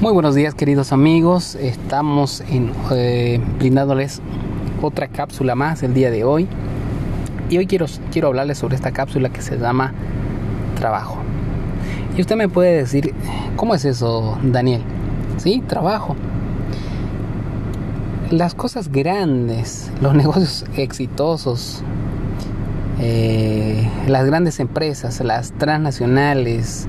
Muy buenos días queridos amigos, estamos en, eh, brindándoles otra cápsula más el día de hoy y hoy quiero, quiero hablarles sobre esta cápsula que se llama trabajo. Y usted me puede decir, ¿cómo es eso Daniel? Sí, trabajo. Las cosas grandes, los negocios exitosos, eh, las grandes empresas, las transnacionales,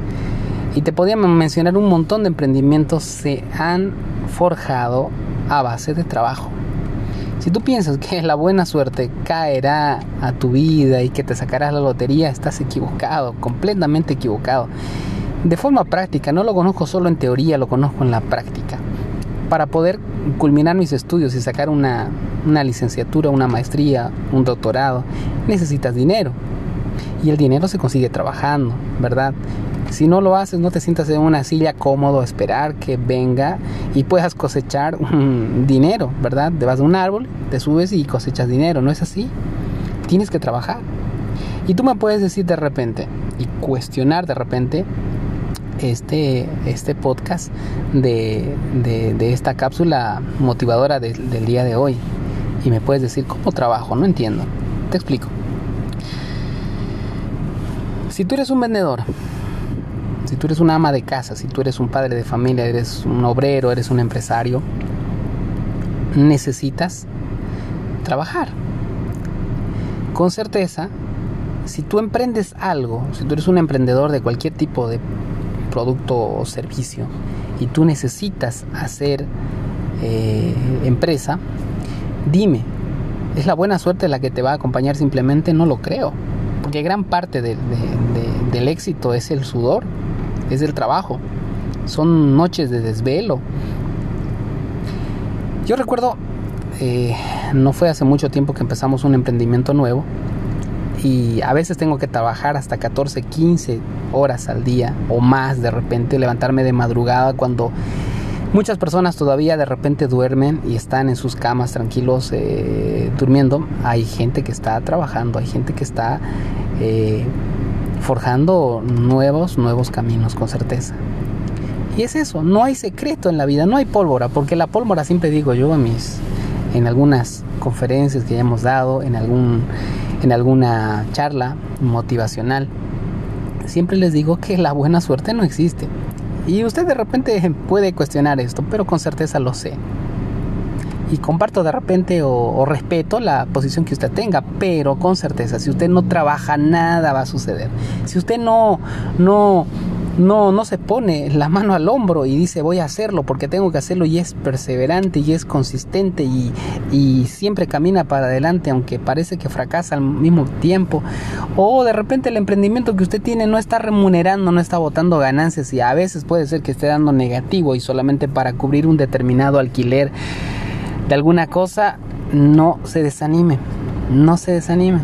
y te podía mencionar un montón de emprendimientos se han forjado a base de trabajo. Si tú piensas que la buena suerte caerá a tu vida y que te sacarás la lotería, estás equivocado, completamente equivocado. De forma práctica, no lo conozco solo en teoría, lo conozco en la práctica. Para poder culminar mis estudios y sacar una, una licenciatura, una maestría, un doctorado, necesitas dinero. Y el dinero se consigue trabajando, ¿verdad? Si no lo haces, no te sientas en una silla cómodo a esperar que venga y puedas cosechar dinero, ¿verdad? Te vas a un árbol, te subes y cosechas dinero, ¿no es así? Tienes que trabajar. Y tú me puedes decir de repente y cuestionar de repente este, este podcast de, de, esta cápsula motivadora del día de hoy. Y me puedes decir, ¿cómo trabajo? No entiendo. Te explico. Si tú eres un vendedor si tú eres una ama de casa, si tú eres un padre de familia, eres un obrero, eres un empresario, necesitas trabajar. Con certeza, si tú emprendes algo, si tú eres un emprendedor de cualquier tipo de producto o servicio y tú necesitas hacer eh, empresa, dime, ¿es la buena suerte la que te va a acompañar simplemente? No lo creo, porque gran parte del éxito es el sudor es el trabajo, son noches de desvelo. Yo recuerdo, eh, no fue hace mucho tiempo que empezamos un emprendimiento nuevo y a veces tengo que trabajar hasta 14, 15 horas al día o más de repente, levantarme de madrugada cuando muchas personas todavía de repente duermen y están en sus camas tranquilos eh, durmiendo. Hay gente que está trabajando, hay gente que está... Eh, forjando nuevos, nuevos caminos con certeza. Y es eso, no hay secreto en la vida, no hay pólvora, porque la pólvora siempre digo yo en mis en algunas conferencias que hemos dado, en algún en alguna charla motivacional, siempre les digo que la buena suerte no existe. Y usted de repente puede cuestionar esto, pero con certeza lo sé y comparto de repente o, respeto la posición que usted tenga, pero con certeza, si usted no trabaja, nada va a suceder. Si usted no, no, no, no se pone la mano al hombro y dice voy a hacerlo porque tengo que hacerlo y es perseverante y es consistente y, y, siempre camina para adelante aunque parece que fracasa al mismo tiempo o de repente el emprendimiento que usted tiene no está remunerando, no está botando ganancias y a veces puede ser que esté dando negativo y solamente para cubrir un determinado alquiler de alguna cosa, no se desanime, no se desanime.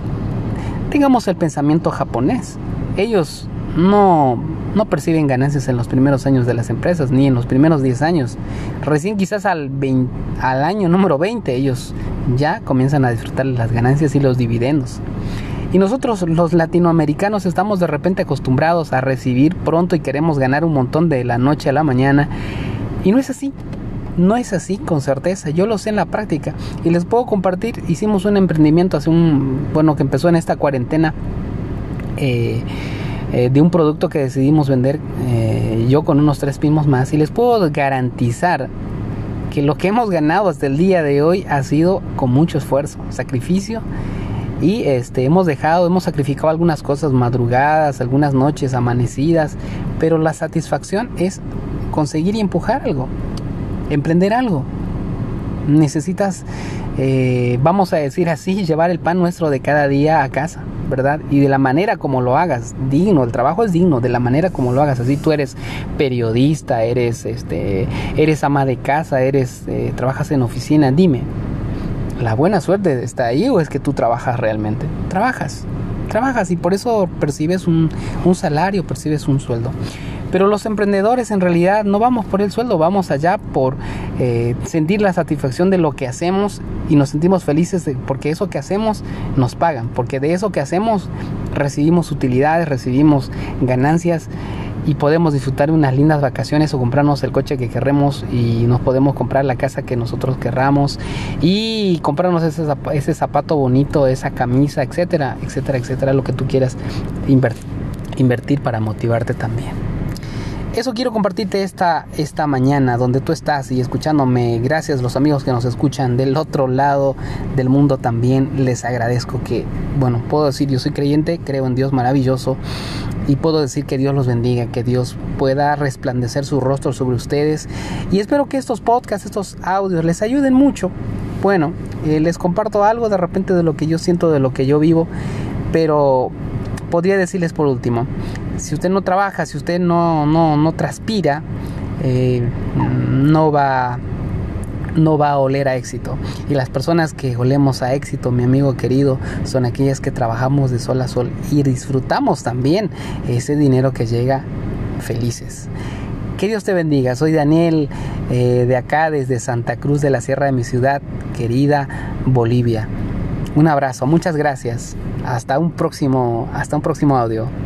Tengamos el pensamiento japonés. Ellos no, no perciben ganancias en los primeros años de las empresas, ni en los primeros 10 años. Recién quizás al, al año número 20 ellos ya comienzan a disfrutar las ganancias y los dividendos. Y nosotros los latinoamericanos estamos de repente acostumbrados a recibir pronto y queremos ganar un montón de la noche a la mañana. Y no es así. No es así con certeza, yo lo sé en la práctica. Y les puedo compartir, hicimos un emprendimiento hace un, bueno, que empezó en esta cuarentena eh, eh, de un producto que decidimos vender eh, yo con unos tres primos más. Y les puedo garantizar que lo que hemos ganado hasta el día de hoy ha sido con mucho esfuerzo, sacrificio. Y este hemos dejado, hemos sacrificado algunas cosas madrugadas, algunas noches amanecidas, pero la satisfacción es conseguir y empujar algo emprender algo. Necesitas, eh, vamos a decir así, llevar el pan nuestro de cada día a casa, ¿verdad? Y de la manera como lo hagas, digno, el trabajo es digno, de la manera como lo hagas. Así tú eres periodista, eres, este, eres ama de casa, eres, eh, trabajas en oficina, dime, ¿la buena suerte está ahí o es que tú trabajas realmente? Trabajas, trabajas y por eso percibes un, un salario, percibes un sueldo. Pero los emprendedores en realidad no vamos por el sueldo, vamos allá por eh, sentir la satisfacción de lo que hacemos y nos sentimos felices porque eso que hacemos nos pagan, porque de eso que hacemos recibimos utilidades, recibimos ganancias y podemos disfrutar de unas lindas vacaciones o comprarnos el coche que querremos y nos podemos comprar la casa que nosotros querramos y comprarnos ese, ese zapato bonito, esa camisa, etcétera, etcétera, etcétera, lo que tú quieras invertir para motivarte también eso quiero compartirte esta, esta mañana donde tú estás y escuchándome. Gracias los amigos que nos escuchan del otro lado del mundo también. Les agradezco que, bueno, puedo decir, yo soy creyente, creo en Dios maravilloso y puedo decir que Dios los bendiga, que Dios pueda resplandecer su rostro sobre ustedes y espero que estos podcasts, estos audios les ayuden mucho. Bueno, eh, les comparto algo de repente de lo que yo siento, de lo que yo vivo, pero podría decirles por último, si usted no trabaja, si usted no, no, no transpira, eh, no va no va a oler a éxito. Y las personas que olemos a éxito, mi amigo querido, son aquellas que trabajamos de sol a sol y disfrutamos también ese dinero que llega felices. Que Dios te bendiga. Soy Daniel eh, de acá desde Santa Cruz de la Sierra de mi ciudad, querida Bolivia. Un abrazo, muchas gracias. Hasta un próximo, hasta un próximo audio.